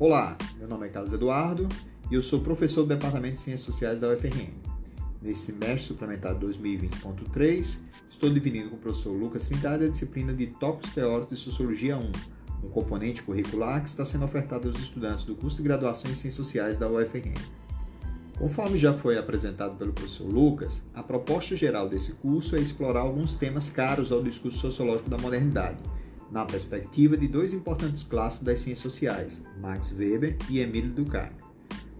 Olá, meu nome é Carlos Eduardo e eu sou professor do Departamento de Ciências Sociais da UFRN. Nesse semestre suplementar 2020.3, estou dividindo com o professor Lucas Trindade a disciplina de Tópicos Teóricos de Sociologia 1, um componente curricular que está sendo ofertado aos estudantes do curso de graduação em Ciências Sociais da UFRN. Conforme já foi apresentado pelo professor Lucas, a proposta geral desse curso é explorar alguns temas caros ao discurso sociológico da modernidade, na perspectiva de dois importantes clássicos das ciências sociais, Max Weber e Emílio Durkheim.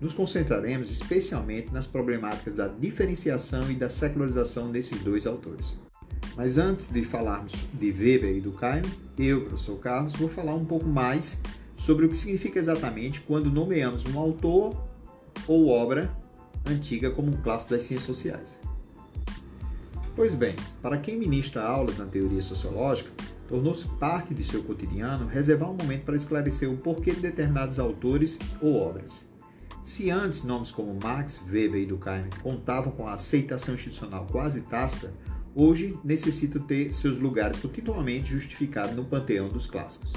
Nos concentraremos especialmente nas problemáticas da diferenciação e da secularização desses dois autores. Mas antes de falarmos de Weber e Durkheim, eu, professor Carlos, vou falar um pouco mais sobre o que significa exatamente quando nomeamos um autor ou obra antiga como um clássico das ciências sociais. Pois bem, para quem ministra aulas na teoria sociológica, tornou-se parte de seu cotidiano reservar um momento para esclarecer o porquê de determinados autores ou obras. Se antes nomes como Marx, Weber e Durkheim contavam com a aceitação institucional quase tácita, hoje necessitam ter seus lugares continuamente justificados no panteão dos clássicos.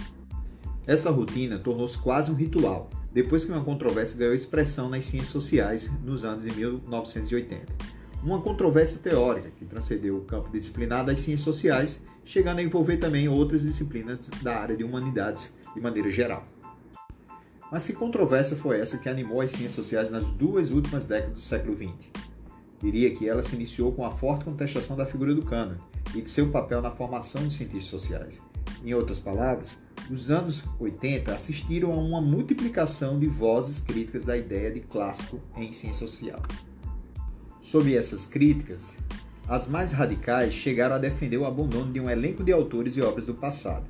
Essa rotina tornou-se quase um ritual, depois que uma controvérsia ganhou expressão nas ciências sociais nos anos de 1980 uma controvérsia teórica que transcendeu o campo disciplinar das ciências sociais, chegando a envolver também outras disciplinas da área de humanidades de maneira geral. Mas que controvérsia foi essa que animou as ciências sociais nas duas últimas décadas do século XX? Diria que ela se iniciou com a forte contestação da figura do cânone e de seu papel na formação dos cientistas sociais. Em outras palavras, os anos 80 assistiram a uma multiplicação de vozes críticas da ideia de clássico em ciência social. Sob essas críticas, as mais radicais chegaram a defender o abandono de um elenco de autores e obras do passado,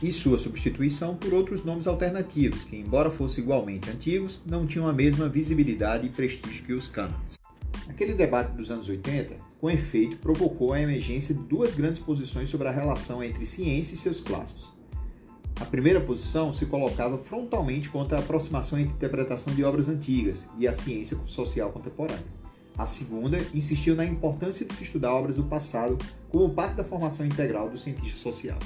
e sua substituição por outros nomes alternativos que, embora fossem igualmente antigos, não tinham a mesma visibilidade e prestígio que os cânones. Aquele debate dos anos 80, com efeito, provocou a emergência de duas grandes posições sobre a relação entre ciência e seus clássicos. A primeira posição se colocava frontalmente contra a aproximação entre interpretação de obras antigas e a ciência social contemporânea. A segunda insistiu na importância de se estudar obras do passado como parte da formação integral do cientista social.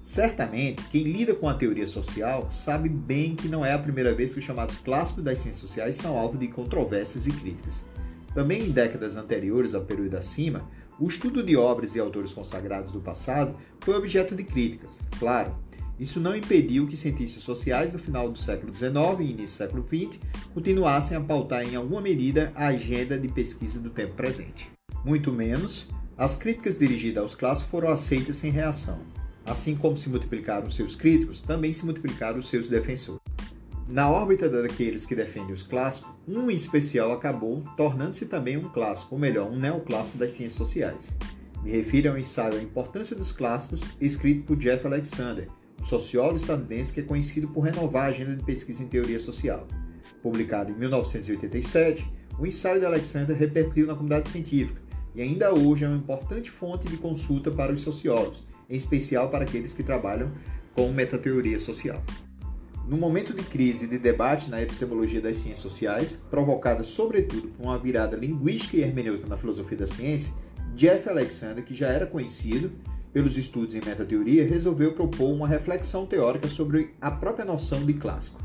Certamente, quem lida com a teoria social sabe bem que não é a primeira vez que os chamados clássicos das ciências sociais são alvo de controvérsias e críticas. Também em décadas anteriores ao período acima, o estudo de obras e autores consagrados do passado foi objeto de críticas. Claro, isso não impediu que cientistas sociais do final do século XIX e início do século XX continuassem a pautar em alguma medida a agenda de pesquisa do tempo presente. Muito menos, as críticas dirigidas aos clássicos foram aceitas sem reação. Assim como se multiplicaram seus críticos, também se multiplicaram seus defensores. Na órbita daqueles que defendem os clássicos, um em especial acabou tornando-se também um clássico, ou melhor, um neoclássico das ciências sociais. Me refiro ao ensaio A Importância dos Clássicos, escrito por Jeff Alexander, sociólogo estadunidense que é conhecido por renovar a agenda de pesquisa em teoria social. Publicado em 1987, o ensaio de Alexander repercutiu na comunidade científica e ainda hoje é uma importante fonte de consulta para os sociólogos, em especial para aqueles que trabalham com metateoria social. No momento de crise e de debate na epistemologia das ciências sociais, provocada sobretudo por uma virada linguística e hermenêutica na filosofia da ciência, Jeff Alexander, que já era conhecido, pelos estudos em metateoria, resolveu propor uma reflexão teórica sobre a própria noção de clássico.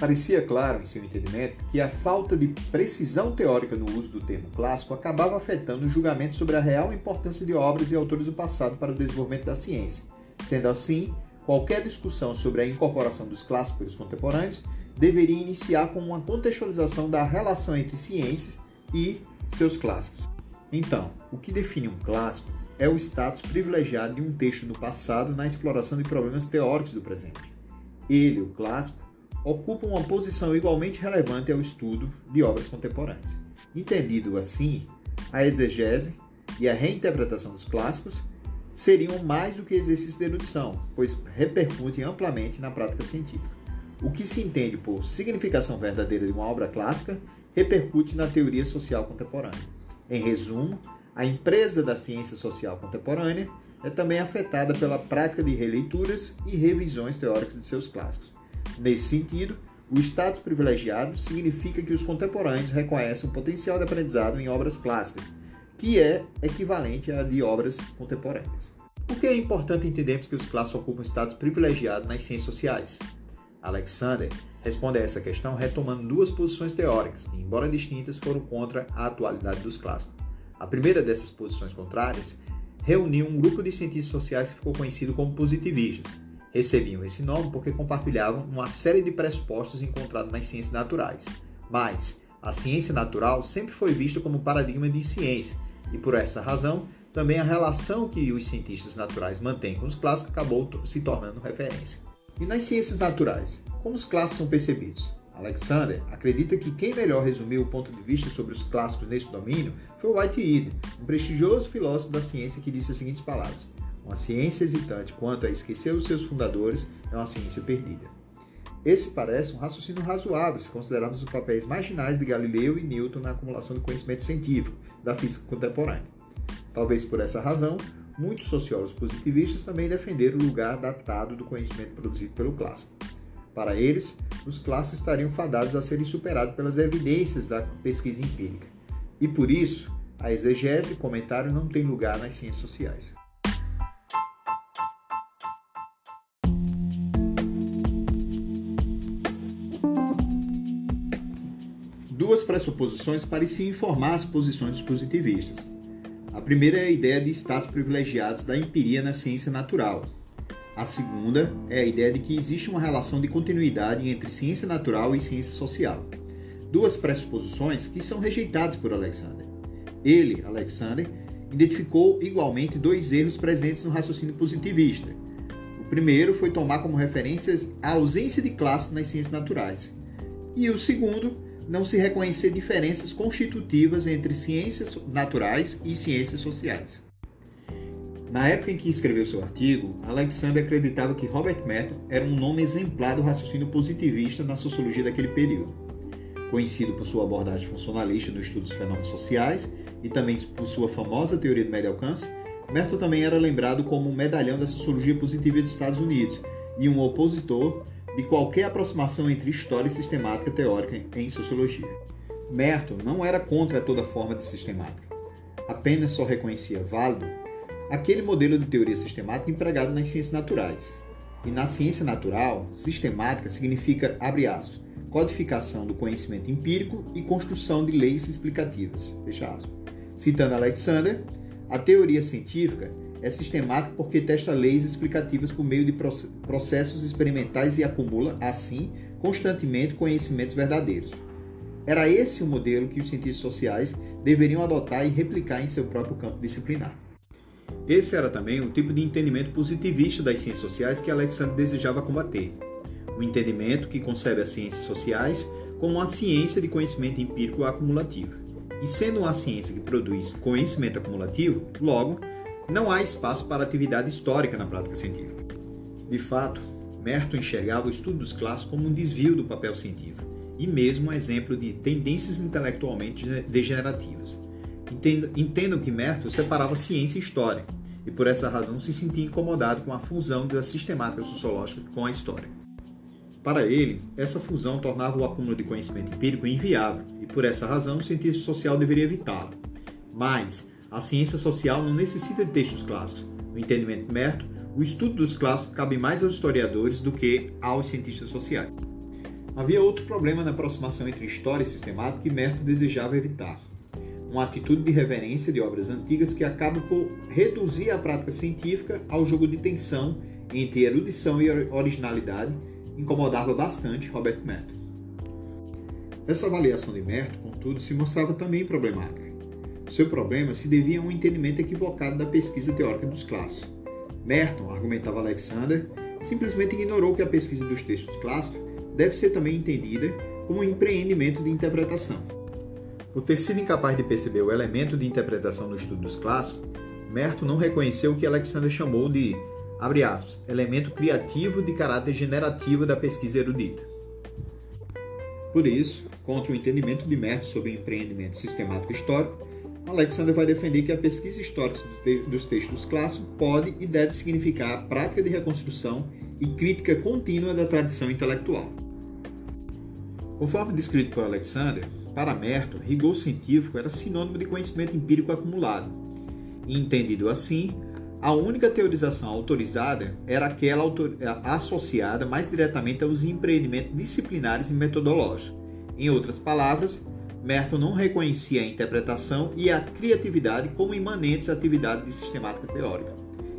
Parecia claro, em seu entendimento, que a falta de precisão teórica no uso do termo clássico acabava afetando o julgamento sobre a real importância de obras e autores do passado para o desenvolvimento da ciência. Sendo assim, qualquer discussão sobre a incorporação dos clássicos pelos contemporâneos deveria iniciar com uma contextualização da relação entre ciências e seus clássicos. Então, o que define um clássico é o status privilegiado de um texto do passado na exploração de problemas teóricos do presente. Ele, o clássico, ocupa uma posição igualmente relevante ao estudo de obras contemporâneas. Entendido assim, a exegese e a reinterpretação dos clássicos seriam mais do que exercício de erudição, pois repercutem amplamente na prática científica. O que se entende por significação verdadeira de uma obra clássica repercute na teoria social contemporânea. Em resumo, a empresa da ciência social contemporânea é também afetada pela prática de releituras e revisões teóricas de seus clássicos. Nesse sentido, o status privilegiado significa que os contemporâneos reconhecem um potencial de aprendizado em obras clássicas, que é equivalente a de obras contemporâneas. Por que é importante entendermos que os clássicos ocupam um status privilegiado nas ciências sociais? Alexander responde a essa questão retomando duas posições teóricas, que, embora distintas, foram contra a atualidade dos clássicos. A primeira dessas posições contrárias reuniu um grupo de cientistas sociais que ficou conhecido como positivistas. Recebiam esse nome porque compartilhavam uma série de pressupostos encontrados nas ciências naturais. Mas a ciência natural sempre foi vista como paradigma de ciência, e por essa razão, também a relação que os cientistas naturais mantêm com os clássicos acabou se tornando referência. E nas ciências naturais, como os clássicos são percebidos? Alexander acredita que quem melhor resumiu o ponto de vista sobre os clássicos nesse domínio foi Whitehead, um prestigioso filósofo da ciência que disse as seguintes palavras: Uma ciência hesitante quanto a esquecer os seus fundadores é uma ciência perdida. Esse parece um raciocínio razoável se considerarmos os papéis marginais de Galileu e Newton na acumulação do conhecimento científico da física contemporânea. Talvez por essa razão, muitos sociólogos positivistas também defenderam o lugar datado do conhecimento produzido pelo clássico. Para eles, os clássicos estariam fadados a serem superados pelas evidências da pesquisa empírica. E por isso, a exegese e comentário não têm lugar nas ciências sociais. Duas pressuposições pareciam informar as posições dos positivistas. A primeira é a ideia de status privilegiados da empiria na ciência natural. A segunda é a ideia de que existe uma relação de continuidade entre ciência natural e ciência social. Duas pressuposições que são rejeitadas por Alexander. Ele, Alexander, identificou igualmente dois erros presentes no raciocínio positivista. O primeiro foi tomar como referências a ausência de classe nas ciências naturais. E o segundo não se reconhecer diferenças constitutivas entre ciências naturais e ciências sociais. Na época em que escreveu seu artigo, Alexander acreditava que Robert Merton era um nome exemplar do raciocínio positivista na sociologia daquele período. Conhecido por sua abordagem funcionalista no estudo dos fenômenos sociais e também por sua famosa teoria do médio alcance, Merton também era lembrado como um medalhão da sociologia positiva dos Estados Unidos e um opositor de qualquer aproximação entre história e sistemática teórica em sociologia. Merton não era contra toda forma de sistemática, apenas só reconhecia válido aquele modelo de teoria sistemática empregado nas ciências naturais. E na ciência natural, sistemática significa, abre aspas, codificação do conhecimento empírico e construção de leis explicativas, fecha aspas. Citando Alexander, a teoria científica é sistemático porque testa leis explicativas por meio de processos experimentais e acumula, assim, constantemente conhecimentos verdadeiros. Era esse o modelo que os cientistas sociais deveriam adotar e replicar em seu próprio campo disciplinar. Esse era também um tipo de entendimento positivista das ciências sociais que Alexander desejava combater. O um entendimento que concebe as ciências sociais como uma ciência de conhecimento empírico acumulativo. E sendo uma ciência que produz conhecimento acumulativo, logo, não há espaço para atividade histórica na prática científica. De fato, Merton enxergava o estudo dos clássicos como um desvio do papel científico e mesmo um exemplo de tendências intelectualmente degenerativas. Entendam que Merton separava ciência e história e por essa razão se sentia incomodado com a fusão da sistemática sociológica com a história. Para ele, essa fusão tornava o acúmulo de conhecimento empírico inviável e por essa razão o cientista social deveria evitá-lo. Mas, a ciência social não necessita de textos clássicos. No entendimento de Merton, o estudo dos clássicos cabe mais aos historiadores do que aos cientistas sociais. Havia outro problema na aproximação entre história e sistemática que Merton desejava evitar. Uma atitude de reverência de obras antigas que acaba por reduzir a prática científica ao jogo de tensão entre erudição e originalidade incomodava bastante Robert Merton. Essa avaliação de Merton, contudo, se mostrava também problemática. Seu problema se devia a um entendimento equivocado da pesquisa teórica dos clássicos. Merton, argumentava Alexander, simplesmente ignorou que a pesquisa dos textos clássicos deve ser também entendida como um empreendimento de interpretação. Por ter sido incapaz de perceber o elemento de interpretação no estudo dos clássicos, Merton não reconheceu o que Alexander chamou de, aspas, elemento criativo de caráter generativo da pesquisa erudita. Por isso, contra o entendimento de Merton sobre empreendimento sistemático histórico, Alexander vai defender que a pesquisa histórica dos textos clássicos pode e deve significar a prática de reconstrução e crítica contínua da tradição intelectual. Conforme descrito por Alexander, para Merton, rigor científico era sinônimo de conhecimento empírico acumulado. E, entendido assim, A única teorização autorizada era aquela associada mais diretamente aos empreendimentos disciplinares e metodológicos. Em outras palavras, Merton não reconhecia a interpretação e a criatividade como imanentes à atividade de sistemática teórica.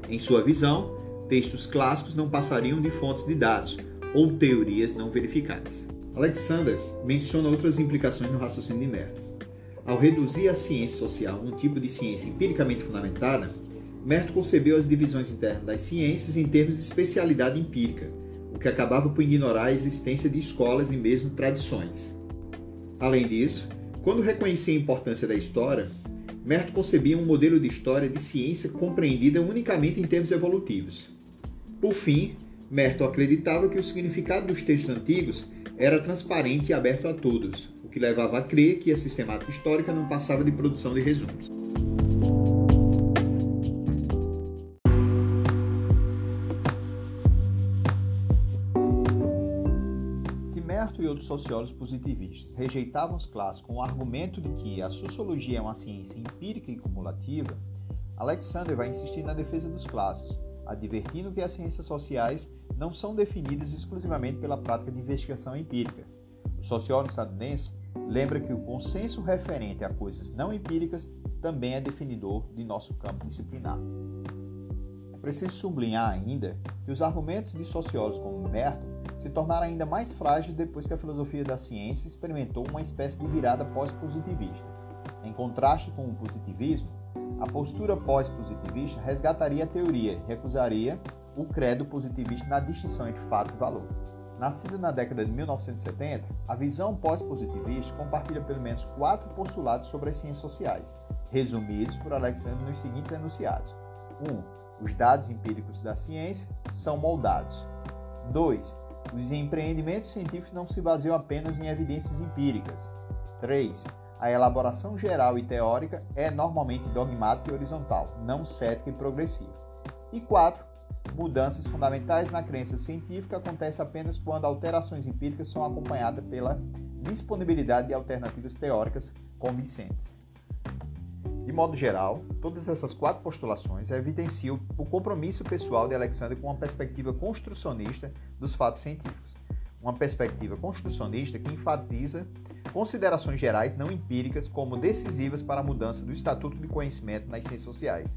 Em sua visão, textos clássicos não passariam de fontes de dados ou teorias não verificadas. Alexander menciona outras implicações no raciocínio de Merton. Ao reduzir a ciência social a um tipo de ciência empiricamente fundamentada, Merton concebeu as divisões internas das ciências em termos de especialidade empírica, o que acabava por ignorar a existência de escolas e mesmo tradições. Além disso, quando reconhecia a importância da história, Merton concebia um modelo de história de ciência compreendida unicamente em termos evolutivos. Por fim, Merton acreditava que o significado dos textos antigos era transparente e aberto a todos, o que levava a crer que a sistemática histórica não passava de produção de resumos. Merton e outros sociólogos positivistas rejeitavam os clássicos com o argumento de que a sociologia é uma ciência empírica e cumulativa, Alexander vai insistir na defesa dos clássicos, advertindo que as ciências sociais não são definidas exclusivamente pela prática de investigação empírica. O sociólogo estadunidense lembra que o consenso referente a coisas não empíricas também é definidor de nosso campo disciplinar. É preciso sublinhar ainda que os argumentos de sociólogos como Merton se tornaram ainda mais frágeis depois que a filosofia da ciência experimentou uma espécie de virada pós-positivista. Em contraste com o positivismo, a postura pós-positivista resgataria a teoria e recusaria o credo positivista na distinção entre fato e valor. Nascida na década de 1970, a visão pós-positivista compartilha pelo menos quatro postulados sobre as ciências sociais, resumidos por Alexander nos seguintes enunciados: 1. Um, os dados empíricos da ciência são moldados. 2. Os empreendimentos científicos não se baseiam apenas em evidências empíricas. 3. A elaboração geral e teórica é normalmente dogmática e horizontal, não cética e progressiva. E 4. Mudanças fundamentais na crença científica acontecem apenas quando alterações empíricas são acompanhadas pela disponibilidade de alternativas teóricas convincentes. De modo geral, todas essas quatro postulações evidenciam o compromisso pessoal de Alexander com uma perspectiva construcionista dos fatos científicos. Uma perspectiva construcionista que enfatiza considerações gerais não empíricas como decisivas para a mudança do estatuto de conhecimento nas ciências sociais.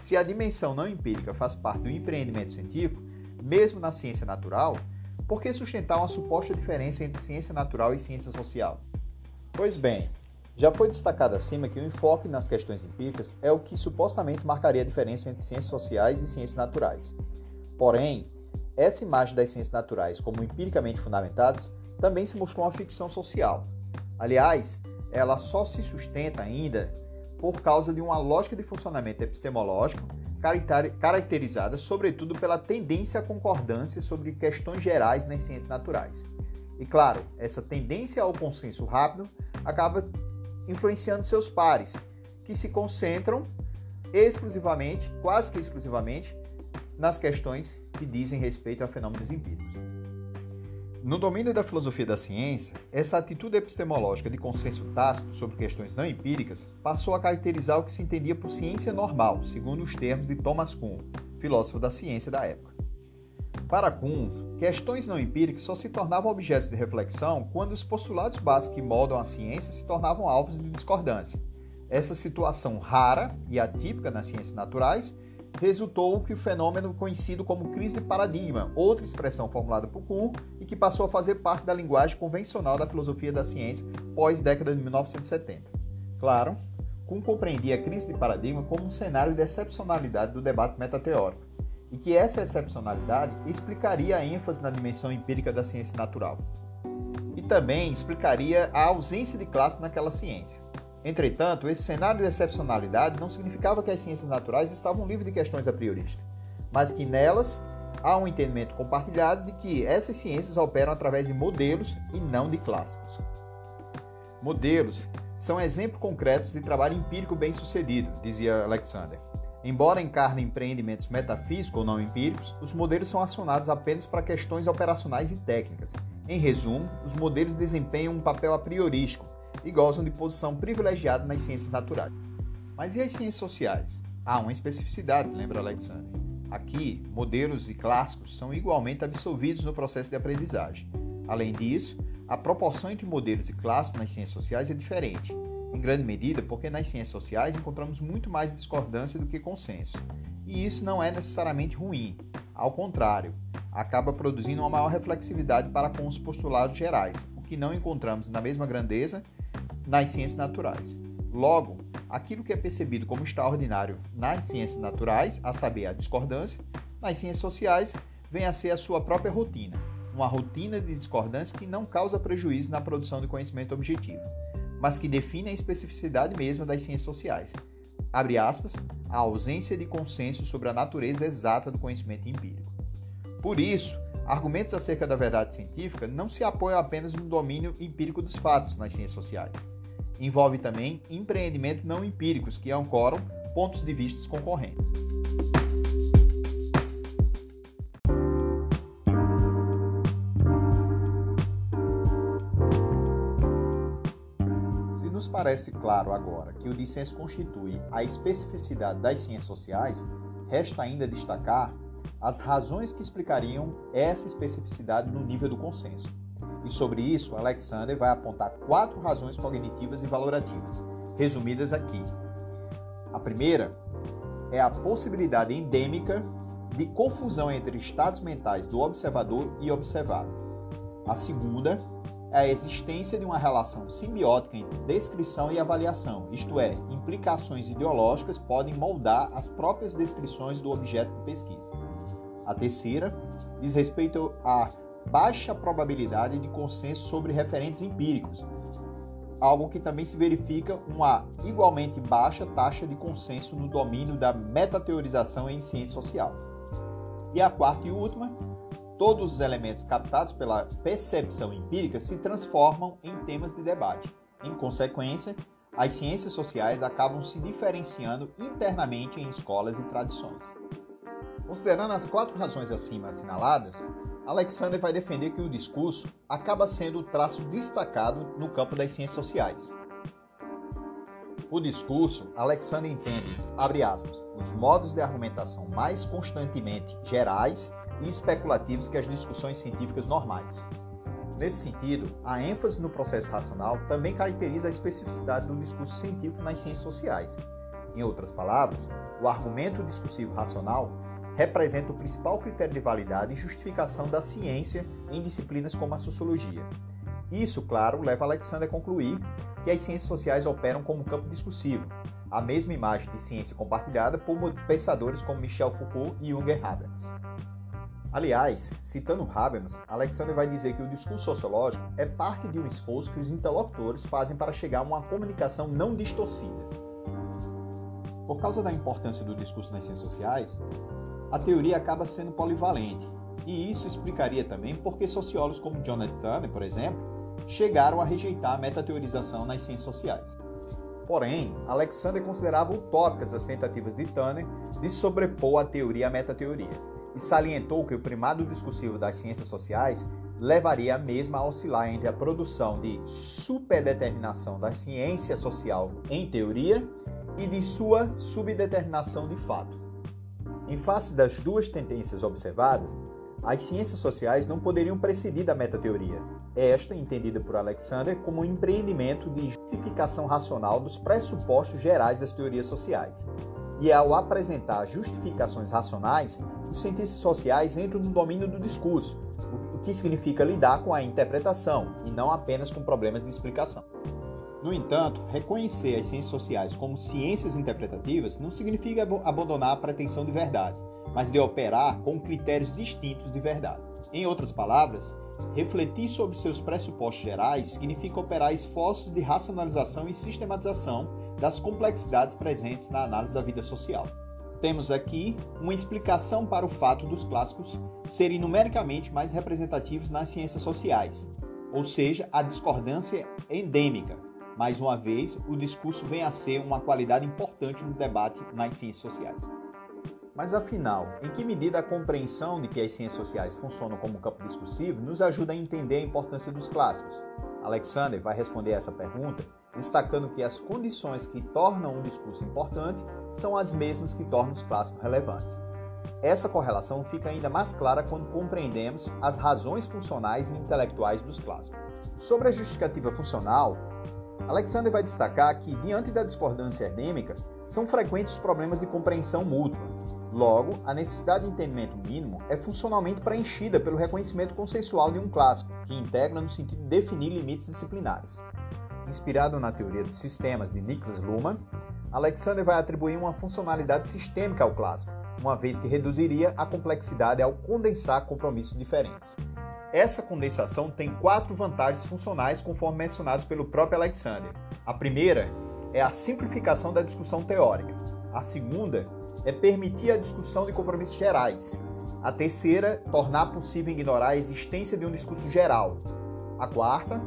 Se a dimensão não empírica faz parte do empreendimento científico, mesmo na ciência natural, por que sustentar uma suposta diferença entre ciência natural e ciência social? Pois bem, já foi destacado acima que o enfoque nas questões empíricas é o que supostamente marcaria a diferença entre ciências sociais e ciências naturais. Porém, essa imagem das ciências naturais como empiricamente fundamentadas também se mostrou uma ficção social. Aliás, ela só se sustenta ainda por causa de uma lógica de funcionamento epistemológico caracterizada sobretudo pela tendência à concordância sobre questões gerais nas ciências naturais. E claro, essa tendência ao consenso rápido acaba influenciando seus pares, que se concentram exclusivamente, quase que exclusivamente, nas questões que dizem respeito a fenômenos empíricos. No domínio da filosofia da ciência, essa atitude epistemológica de consenso tácito sobre questões não empíricas passou a caracterizar o que se entendia por ciência normal, segundo os termos de Thomas Kuhn, filósofo da ciência da época. Para Kuhn, questões não empíricas só se tornavam objetos de reflexão quando os postulados básicos que moldam a ciência se tornavam alvos de discordância. Essa situação rara e atípica nas ciências naturais resultou que o fenômeno conhecido como crise de paradigma, outra expressão formulada por Kuhn e que passou a fazer parte da linguagem convencional da filosofia da ciência pós-década de 1970. Claro, Kuhn compreendia a crise de paradigma como um cenário de excepcionalidade do debate metateórico e que essa excepcionalidade explicaria a ênfase na dimensão empírica da ciência natural. E também explicaria a ausência de classe naquela ciência. Entretanto, esse cenário de excepcionalidade não significava que as ciências naturais estavam livres de questões a priorísticas, mas que nelas há um entendimento compartilhado de que essas ciências operam através de modelos e não de clássicos. Modelos são exemplos concretos de trabalho empírico bem-sucedido, dizia Alexander. Embora encarnem empreendimentos metafísicos ou não empíricos, os modelos são acionados apenas para questões operacionais e técnicas. Em resumo, os modelos desempenham um papel a priorístico e gozam de posição privilegiada nas ciências naturais. Mas e as ciências sociais? há uma especificidade, lembra Alexandre? Aqui, modelos e clássicos são igualmente absolvidos no processo de aprendizagem. Além disso, a proporção entre modelos e clássicos nas ciências sociais é diferente, em grande medida porque nas ciências sociais encontramos muito mais discordância do que consenso. E isso não é necessariamente ruim, ao contrário, acaba produzindo uma maior reflexividade para com os postulados gerais, o que não encontramos na mesma grandeza nas ciências naturais. Logo, aquilo que é percebido como extraordinário nas ciências naturais, a saber, a discordância, nas ciências sociais, vem a ser a sua própria rotina, uma rotina de discordância que não causa prejuízo na produção de conhecimento objetivo, mas que define a especificidade mesma das ciências sociais. Abre aspas, a ausência de consenso sobre a natureza exata do conhecimento empírico. Por isso, argumentos acerca da verdade científica não se apoiam apenas no domínio empírico dos fatos nas ciências sociais. Envolve também empreendimentos não empíricos que ancoram pontos de vista concorrentes. nos parece claro agora que o dissenso constitui a especificidade das ciências sociais, resta ainda destacar as razões que explicariam essa especificidade no nível do consenso. E sobre isso, Alexander vai apontar quatro razões cognitivas e valorativas, resumidas aqui. A primeira é a possibilidade endêmica de confusão entre estados mentais do observador e observado. A segunda é a existência de uma relação simbiótica entre descrição e avaliação, isto é, implicações ideológicas podem moldar as próprias descrições do objeto de pesquisa. A terceira diz respeito à baixa probabilidade de consenso sobre referentes empíricos, algo que também se verifica uma igualmente baixa taxa de consenso no domínio da metateorização em ciência social. E a quarta e última todos os elementos captados pela percepção empírica se transformam em temas de debate. Em consequência, as ciências sociais acabam se diferenciando internamente em escolas e tradições. Considerando as quatro razões acima assinaladas, Alexander vai defender que o discurso acaba sendo o traço destacado no campo das ciências sociais. O discurso, Alexander entende, abre aspas, os modos de argumentação mais constantemente gerais e especulativos que as discussões científicas normais. Nesse sentido, a ênfase no processo racional também caracteriza a especificidade do discurso científico nas ciências sociais. Em outras palavras, o argumento discursivo racional representa o principal critério de validade e justificação da ciência em disciplinas como a sociologia. Isso, claro, leva Alexander a concluir que as ciências sociais operam como campo discursivo, a mesma imagem de ciência compartilhada por pensadores como Michel Foucault e Junger Habermas. Aliás, citando Habermas, Alexander vai dizer que o discurso sociológico é parte de um esforço que os interlocutores fazem para chegar a uma comunicação não distorcida. Por causa da importância do discurso nas ciências sociais, a teoria acaba sendo polivalente, e isso explicaria também por que sociólogos como Jonathan Turner, por exemplo, chegaram a rejeitar a metateorização nas ciências sociais. Porém, Alexander considerava utópicas as tentativas de Turner de sobrepor a teoria à metateoria e salientou que o primado discursivo das ciências sociais levaria a mesma a oscilar entre a produção de superdeterminação da ciência social em teoria e de sua subdeterminação de fato. Em face das duas tendências observadas, as ciências sociais não poderiam presidir da metateoria, esta entendida por Alexander como um empreendimento de justificação racional dos pressupostos gerais das teorias sociais, e ao apresentar justificações racionais, os cientistas sociais entram no domínio do discurso, o que significa lidar com a interpretação e não apenas com problemas de explicação. No entanto, reconhecer as ciências sociais como ciências interpretativas não significa abandonar a pretensão de verdade, mas de operar com critérios distintos de verdade. Em outras palavras, refletir sobre seus pressupostos gerais significa operar esforços de racionalização e sistematização das complexidades presentes na análise da vida social. Temos aqui uma explicação para o fato dos clássicos serem numericamente mais representativos nas ciências sociais, ou seja, a discordância endêmica. Mais uma vez, o discurso vem a ser uma qualidade importante no debate nas ciências sociais. Mas afinal, em que medida a compreensão de que as ciências sociais funcionam como campo discursivo nos ajuda a entender a importância dos clássicos? Alexander vai responder essa pergunta destacando que as condições que tornam um discurso importante são as mesmas que tornam os clássicos relevantes. Essa correlação fica ainda mais clara quando compreendemos as razões funcionais e intelectuais dos clássicos. Sobre a justificativa funcional, Alexander vai destacar que, diante da discordância endêmica, são frequentes problemas de compreensão mútua. Logo, a necessidade de entendimento mínimo é funcionalmente preenchida pelo reconhecimento consensual de um clássico, que integra no sentido de definir limites disciplinares. Inspirado na teoria de sistemas de Niklas Luhmann, Alexander vai atribuir uma funcionalidade sistêmica ao clássico, uma vez que reduziria a complexidade ao condensar compromissos diferentes. Essa condensação tem quatro vantagens funcionais, conforme mencionados pelo próprio Alexander. A primeira é a simplificação da discussão teórica. A segunda é permitir a discussão de compromissos gerais. A terceira, tornar possível ignorar a existência de um discurso geral. A quarta,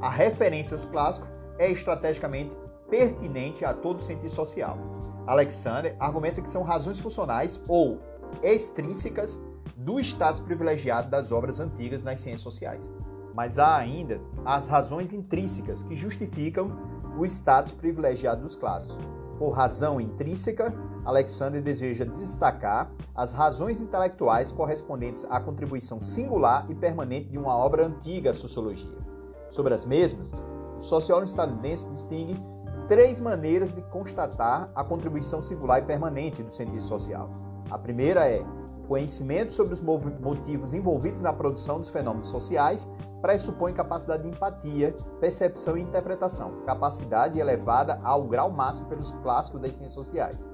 a referência aos clássicos é estrategicamente pertinente a todo sentido social. Alexander argumenta que são razões funcionais ou extrínsecas do status privilegiado das obras antigas nas ciências sociais. Mas há ainda as razões intrínsecas que justificam o status privilegiado dos clássicos. Por razão intrínseca, Alexander deseja destacar as razões intelectuais correspondentes à contribuição singular e permanente de uma obra antiga à sociologia. Sobre as mesmas, o sociólogo estadunidense distingue três maneiras de constatar a contribuição singular e permanente do cientista social. A primeira é conhecimento sobre os motivos envolvidos na produção dos fenômenos sociais pressupõe capacidade de empatia, percepção e interpretação, capacidade elevada ao grau máximo pelos clássicos das ciências sociais.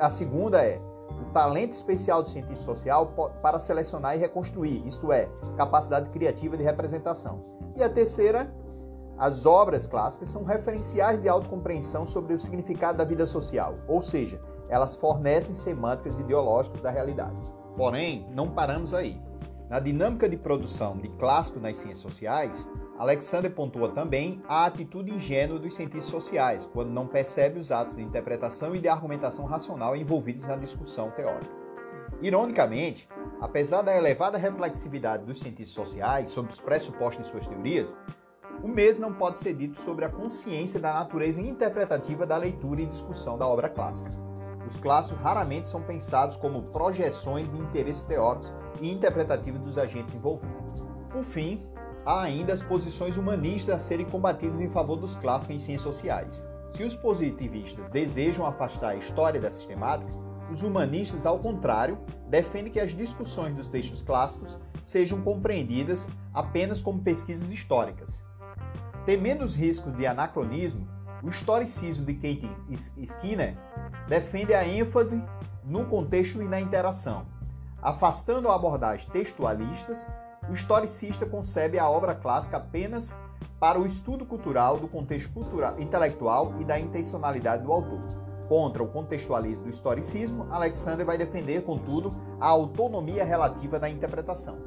A segunda é o talento especial do cientista social para selecionar e reconstruir, isto é, capacidade criativa de representação. E a terceira as obras clássicas são referenciais de autocompreensão sobre o significado da vida social, ou seja, elas fornecem semânticas ideológicas da realidade. Porém, não paramos aí. Na dinâmica de produção de clássico nas ciências sociais, Alexander pontua também a atitude ingênua dos cientistas sociais, quando não percebe os atos de interpretação e de argumentação racional envolvidos na discussão teórica. Ironicamente, apesar da elevada reflexividade dos cientistas sociais sobre os pressupostos de suas teorias, o mesmo não pode ser dito sobre a consciência da natureza interpretativa da leitura e discussão da obra clássica. Os clássicos raramente são pensados como projeções de interesses teóricos e interpretativos dos agentes envolvidos. Por fim, há ainda as posições humanistas a serem combatidas em favor dos clássicos em ciências sociais. Se os positivistas desejam afastar a história da sistemática, os humanistas, ao contrário, defendem que as discussões dos textos clássicos sejam compreendidas apenas como pesquisas históricas, Temendo os riscos de anacronismo, o historicismo de Kate Skinner defende a ênfase no contexto e na interação. Afastando a abordagem textualistas, o historicista concebe a obra clássica apenas para o estudo cultural do contexto cultural, intelectual e da intencionalidade do autor. Contra o contextualismo do historicismo, Alexander vai defender, contudo, a autonomia relativa da interpretação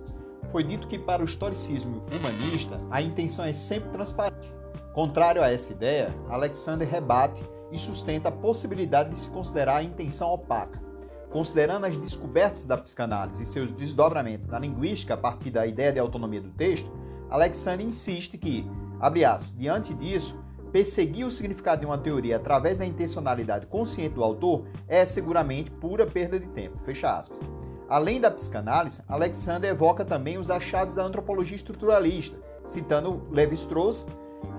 foi dito que para o historicismo humanista a intenção é sempre transparente. Contrário a essa ideia, Alexander rebate e sustenta a possibilidade de se considerar a intenção opaca. Considerando as descobertas da psicanálise e seus desdobramentos na linguística a partir da ideia de autonomia do texto, Alexander insiste que, abre aspas, diante disso, perseguir o significado de uma teoria através da intencionalidade consciente do autor é seguramente pura perda de tempo. Fecha aspas. Além da psicanálise, Alexander evoca também os achados da antropologia estruturalista, citando Levi-Strauss,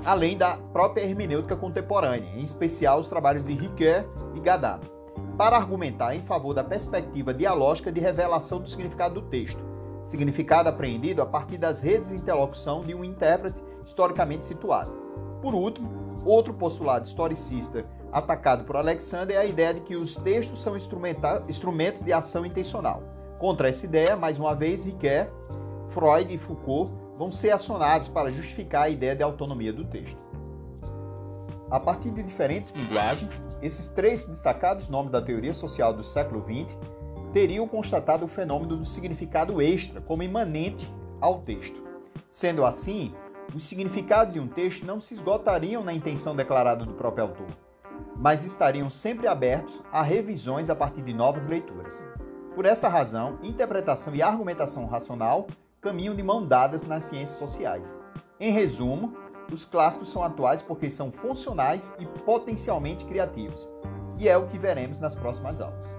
além da própria hermenêutica contemporânea, em especial os trabalhos de Ricoeur e Gadam, para argumentar em favor da perspectiva dialógica de revelação do significado do texto, significado apreendido a partir das redes de interlocução de um intérprete historicamente situado. Por último, outro postulado historicista atacado por Alexander é a ideia de que os textos são instrumentos de ação intencional. Contra essa ideia, mais uma vez, Riquet, Freud e Foucault vão ser acionados para justificar a ideia de autonomia do texto. A partir de diferentes linguagens, esses três destacados nomes da teoria social do século XX teriam constatado o fenômeno do significado extra como imanente ao texto. Sendo assim, os significados de um texto não se esgotariam na intenção declarada do próprio autor, mas estariam sempre abertos a revisões a partir de novas leituras. Por essa razão, interpretação e argumentação racional caminham de mão dadas nas ciências sociais. Em resumo, Os clássicos são atuais porque são funcionais e potencialmente criativos. E é o que veremos nas próximas aulas.